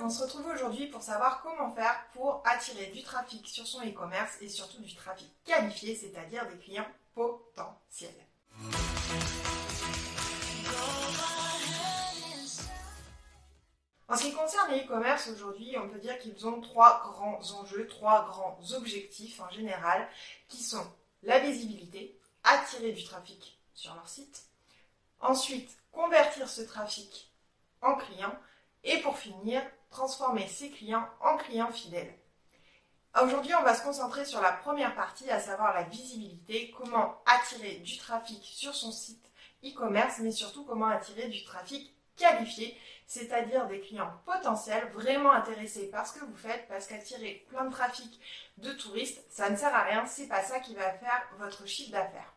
on se retrouve aujourd'hui pour savoir comment faire pour attirer du trafic sur son e-commerce et surtout du trafic qualifié, c'est-à-dire des clients potentiels. En ce qui concerne les e-commerce aujourd'hui, on peut dire qu'ils ont trois grands enjeux, trois grands objectifs en général, qui sont la visibilité, attirer du trafic sur leur site, ensuite convertir ce trafic en clients et pour finir, transformer ces clients en clients fidèles. Aujourd'hui, on va se concentrer sur la première partie, à savoir la visibilité, comment attirer du trafic sur son site e-commerce, mais surtout comment attirer du trafic qualifié, c'est-à-dire des clients potentiels vraiment intéressés par ce que vous faites, parce qu'attirer plein de trafic de touristes, ça ne sert à rien, c'est pas ça qui va faire votre chiffre d'affaires.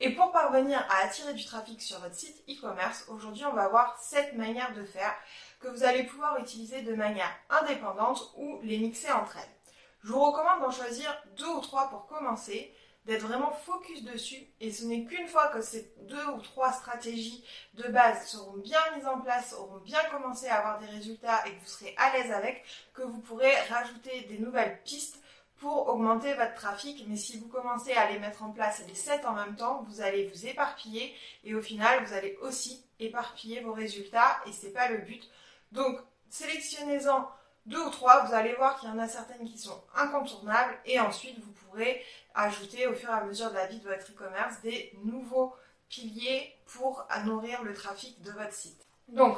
Et pour parvenir à attirer du trafic sur votre site e-commerce, aujourd'hui on va voir sept manières de faire que vous allez pouvoir utiliser de manière indépendante ou les mixer entre elles. Je vous recommande d'en choisir deux ou trois pour commencer, d'être vraiment focus dessus et ce n'est qu'une fois que ces deux ou trois stratégies de base seront bien mises en place, auront bien commencé à avoir des résultats et que vous serez à l'aise avec, que vous pourrez rajouter des nouvelles pistes pour augmenter votre trafic. Mais si vous commencez à les mettre en place les 7 en même temps, vous allez vous éparpiller et au final, vous allez aussi éparpiller vos résultats et c'est pas le but. Donc, sélectionnez-en deux ou trois, vous allez voir qu'il y en a certaines qui sont incontournables et ensuite vous pourrez ajouter au fur et à mesure de la vie de votre e-commerce des nouveaux piliers pour nourrir le trafic de votre site. Donc,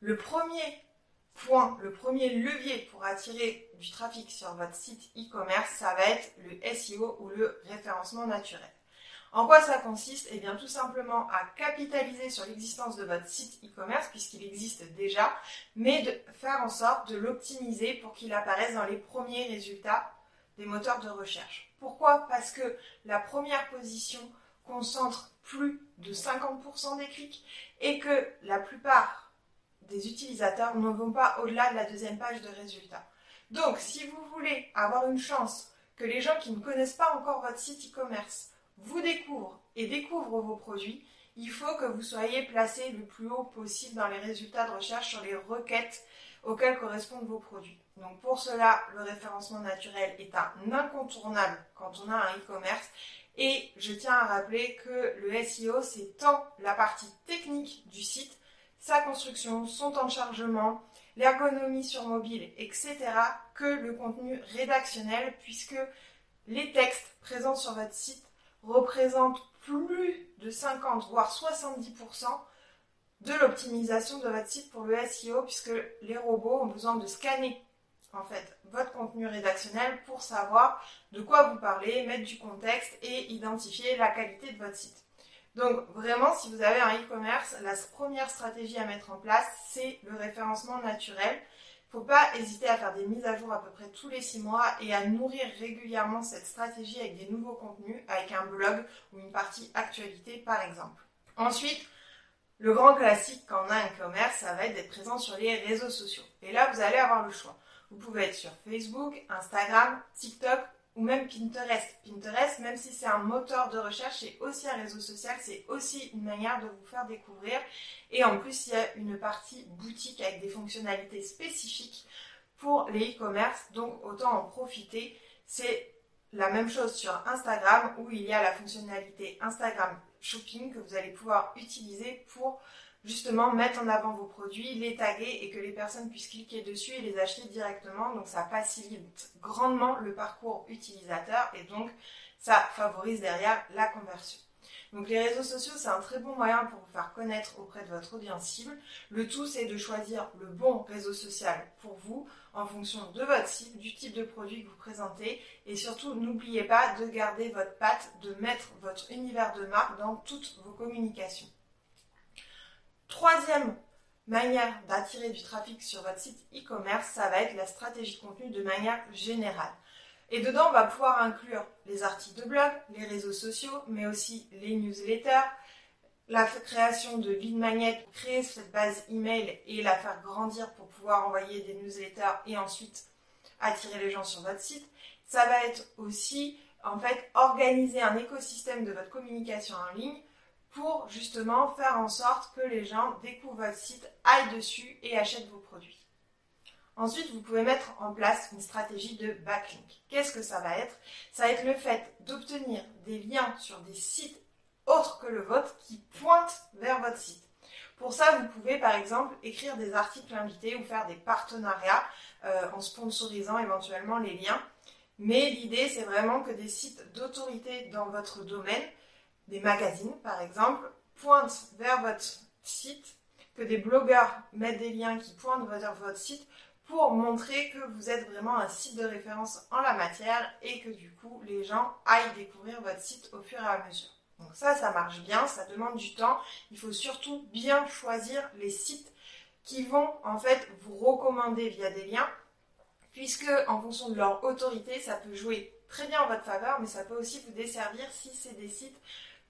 le premier point, le premier levier pour attirer du trafic sur votre site e-commerce, ça va être le SEO ou le référencement naturel. En quoi ça consiste? Eh bien tout simplement à capitaliser sur l'existence de votre site e-commerce puisqu'il existe déjà, mais de faire en sorte de l'optimiser pour qu'il apparaisse dans les premiers résultats des moteurs de recherche. Pourquoi? Parce que la première position concentre plus de 50% des clics et que la plupart des utilisateurs ne vont pas au-delà de la deuxième page de résultats. Donc, si vous voulez avoir une chance que les gens qui ne connaissent pas encore votre site e-commerce vous découvrent et découvrent vos produits, il faut que vous soyez placé le plus haut possible dans les résultats de recherche sur les requêtes auxquelles correspondent vos produits. Donc pour cela, le référencement naturel est un incontournable quand on a un e-commerce. Et je tiens à rappeler que le SEO, c'est tant la partie technique du site sa construction, son temps de chargement, l'ergonomie sur mobile, etc., que le contenu rédactionnel, puisque les textes présents sur votre site représentent plus de 50, voire 70% de l'optimisation de votre site pour le SEO, puisque les robots ont besoin de scanner en fait votre contenu rédactionnel pour savoir de quoi vous parlez, mettre du contexte et identifier la qualité de votre site. Donc vraiment, si vous avez un e-commerce, la première stratégie à mettre en place, c'est le référencement naturel. Faut pas hésiter à faire des mises à jour à peu près tous les six mois et à nourrir régulièrement cette stratégie avec des nouveaux contenus, avec un blog ou une partie actualité par exemple. Ensuite, le grand classique quand on a un e-commerce, ça va être d'être présent sur les réseaux sociaux. Et là, vous allez avoir le choix. Vous pouvez être sur Facebook, Instagram, TikTok ou même Pinterest. Pinterest, même si c'est un moteur de recherche, c'est aussi un réseau social, c'est aussi une manière de vous faire découvrir. Et en plus, il y a une partie boutique avec des fonctionnalités spécifiques pour les e-commerce, donc autant en profiter. C'est la même chose sur Instagram où il y a la fonctionnalité Instagram Shopping que vous allez pouvoir utiliser pour justement mettre en avant vos produits, les taguer et que les personnes puissent cliquer dessus et les acheter directement. Donc ça facilite grandement le parcours utilisateur et donc ça favorise derrière la conversion. Donc les réseaux sociaux, c'est un très bon moyen pour vous faire connaître auprès de votre audience cible. Le tout, c'est de choisir le bon réseau social pour vous en fonction de votre cible, du type de produit que vous présentez. Et surtout, n'oubliez pas de garder votre patte, de mettre votre univers de marque dans toutes vos communications. Troisième manière d'attirer du trafic sur votre site e-commerce, ça va être la stratégie de contenu de manière générale. Et dedans, on va pouvoir inclure les articles de blog, les réseaux sociaux, mais aussi les newsletters, la création de lead magnet, créer cette base email et la faire grandir pour pouvoir envoyer des newsletters et ensuite attirer les gens sur votre site. Ça va être aussi, en fait, organiser un écosystème de votre communication en ligne pour justement faire en sorte que les gens découvrent votre site, aillent dessus et achètent vos produits. Ensuite, vous pouvez mettre en place une stratégie de backlink. Qu'est-ce que ça va être? Ça va être le fait d'obtenir des liens sur des sites autres que le vôtre qui pointent vers votre site. Pour ça, vous pouvez par exemple écrire des articles invités ou faire des partenariats euh, en sponsorisant éventuellement les liens. Mais l'idée, c'est vraiment que des sites d'autorité dans votre domaine, des magazines par exemple, pointent vers votre site, que des blogueurs mettent des liens qui pointent vers votre site pour montrer que vous êtes vraiment un site de référence en la matière et que du coup les gens aillent découvrir votre site au fur et à mesure. Donc ça, ça marche bien, ça demande du temps. Il faut surtout bien choisir les sites qui vont en fait vous recommander via des liens, puisque en fonction de leur autorité, ça peut jouer très bien en votre faveur, mais ça peut aussi vous desservir si c'est des sites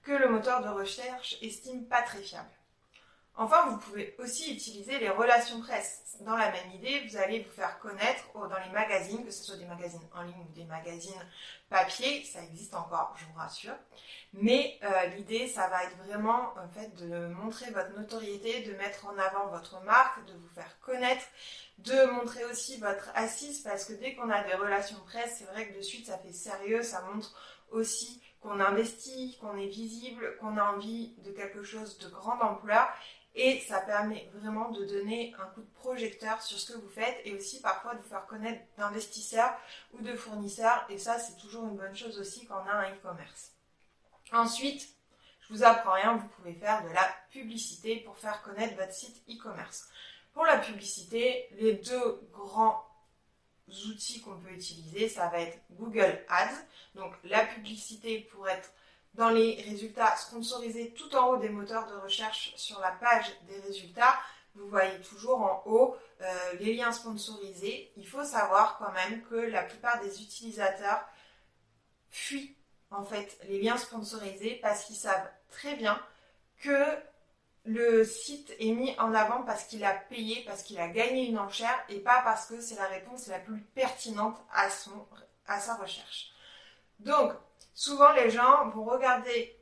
que le moteur de recherche estime pas très fiables. Enfin, vous pouvez aussi utiliser les relations presse. Dans la même idée, vous allez vous faire connaître dans les magazines, que ce soit des magazines en ligne ou des magazines papier, ça existe encore, je vous rassure. Mais euh, l'idée, ça va être vraiment en fait de montrer votre notoriété, de mettre en avant votre marque, de vous faire connaître, de montrer aussi votre assise, parce que dès qu'on a des relations presse, c'est vrai que de suite ça fait sérieux, ça montre aussi qu'on investit, qu'on est visible, qu'on a envie de quelque chose de grande ampleur et ça permet vraiment de donner un coup de projecteur sur ce que vous faites et aussi parfois de faire connaître d'investisseurs ou de fournisseurs. Et ça, c'est toujours une bonne chose aussi quand on a un e-commerce. Ensuite, je vous apprends rien, vous pouvez faire de la publicité pour faire connaître votre site e-commerce. Pour la publicité, les deux grands outils qu'on peut utiliser, ça va être Google Ads, donc la publicité pour être dans les résultats sponsorisés tout en haut des moteurs de recherche sur la page des résultats, vous voyez toujours en haut euh, les liens sponsorisés. Il faut savoir quand même que la plupart des utilisateurs fuient en fait les liens sponsorisés parce qu'ils savent très bien que le site est mis en avant parce qu'il a payé, parce qu'il a gagné une enchère et pas parce que c'est la réponse la plus pertinente à, sa recherche. Donc, souvent les gens vont regarder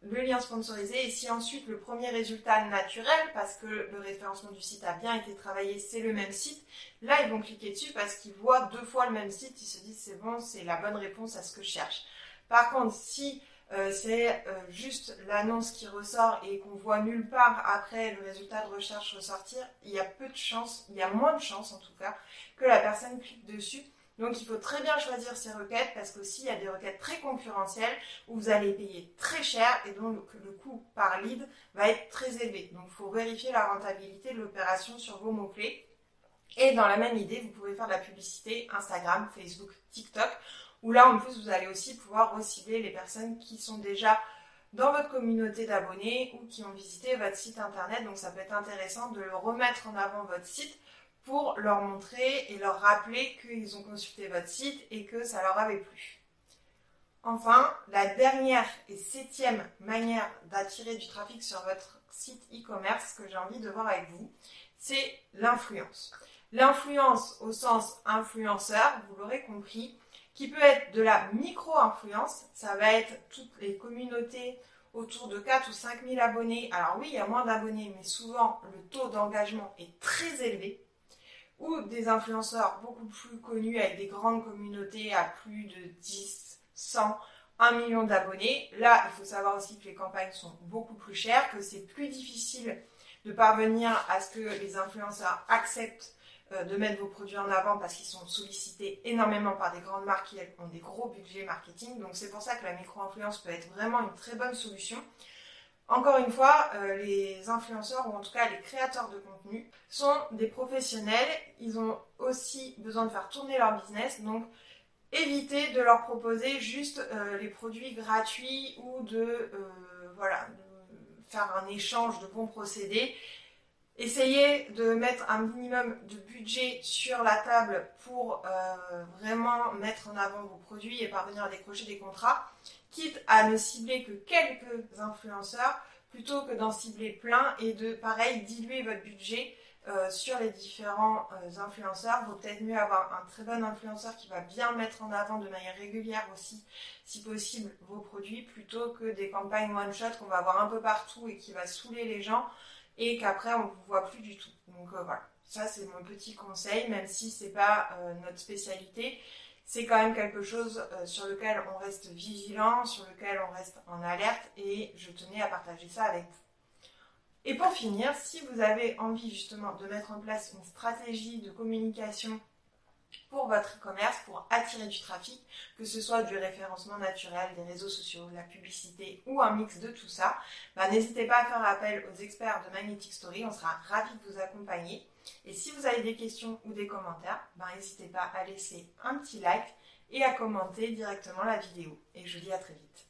le lien sponsorisé et si ensuite le premier résultat naturel, parce que le référencement du site a bien été travaillé, c'est le même site, là ils vont cliquer dessus parce qu'ils voient deux fois le même site, ils se disent c'est bon, c'est la bonne réponse à ce que je cherche. Par contre, si euh, c'est euh, juste l'annonce qui ressort et qu'on voit nulle part après le résultat de recherche ressortir, il y a peu de chances, il y a moins de chances en tout cas, que la personne clique dessus donc il faut très bien choisir ces requêtes parce qu'aussi il y a des requêtes très concurrentielles où vous allez payer très cher et donc le coût par lead va être très élevé. Donc il faut vérifier la rentabilité de l'opération sur vos mots-clés. Et dans la même idée, vous pouvez faire de la publicité Instagram, Facebook, TikTok, où là en plus vous allez aussi pouvoir recibler les personnes qui sont déjà dans votre communauté d'abonnés ou qui ont visité votre site internet. Donc ça peut être intéressant de remettre en avant votre site pour leur montrer et leur rappeler qu'ils ont consulté votre site et que ça leur avait plu. Enfin, la dernière et septième manière d'attirer du trafic sur votre site e-commerce que j'ai envie de voir avec vous, c'est l'influence. L'influence au sens influenceur, vous l'aurez compris, qui peut être de la micro-influence, ça va être toutes les communautés autour de 4 ou 5 000 abonnés. Alors oui, il y a moins d'abonnés, mais souvent le taux d'engagement est très élevé ou des influenceurs beaucoup plus connus avec des grandes communautés à plus de 10, 100, 1 million d'abonnés. Là, il faut savoir aussi que les campagnes sont beaucoup plus chères, que c'est plus difficile de parvenir à ce que les influenceurs acceptent de mettre vos produits en avant parce qu'ils sont sollicités énormément par des grandes marques qui ont des gros budgets marketing. Donc c'est pour ça que la micro-influence peut être vraiment une très bonne solution. Encore une fois, euh, les influenceurs ou en tout cas les créateurs de contenu sont des professionnels. Ils ont aussi besoin de faire tourner leur business. Donc, évitez de leur proposer juste euh, les produits gratuits ou de, euh, voilà, de faire un échange de bons procédés. Essayez de mettre un minimum de budget sur la table pour vraiment mettre en avant vos produits et parvenir à décrocher des contrats quitte à ne cibler que quelques influenceurs plutôt que d'en cibler plein et de pareil diluer votre budget euh, sur les différents euh, influenceurs. Vaut peut-être mieux avoir un très bon influenceur qui va bien mettre en avant de manière régulière aussi, si possible, vos produits, plutôt que des campagnes one-shot qu'on va avoir un peu partout et qui va saouler les gens et qu'après on ne vous voit plus du tout. Donc euh, voilà, Ça, c'est mon petit conseil, même si c'est pas euh, notre spécialité. C'est quand même quelque chose euh, sur lequel on reste vigilant, sur lequel on reste en alerte et je tenais à partager ça avec vous. Et pour finir, si vous avez envie justement de mettre en place une stratégie de communication pour votre e-commerce, pour attirer du trafic, que ce soit du référencement naturel, des réseaux sociaux, de la publicité ou un mix de tout ça, bah, n'hésitez pas à faire appel aux experts de Magnetic Story, on sera ravis de vous accompagner. Et si vous avez des questions ou des commentaires, bah, n'hésitez pas à laisser un petit like et à commenter directement la vidéo. Et je vous dis à très vite.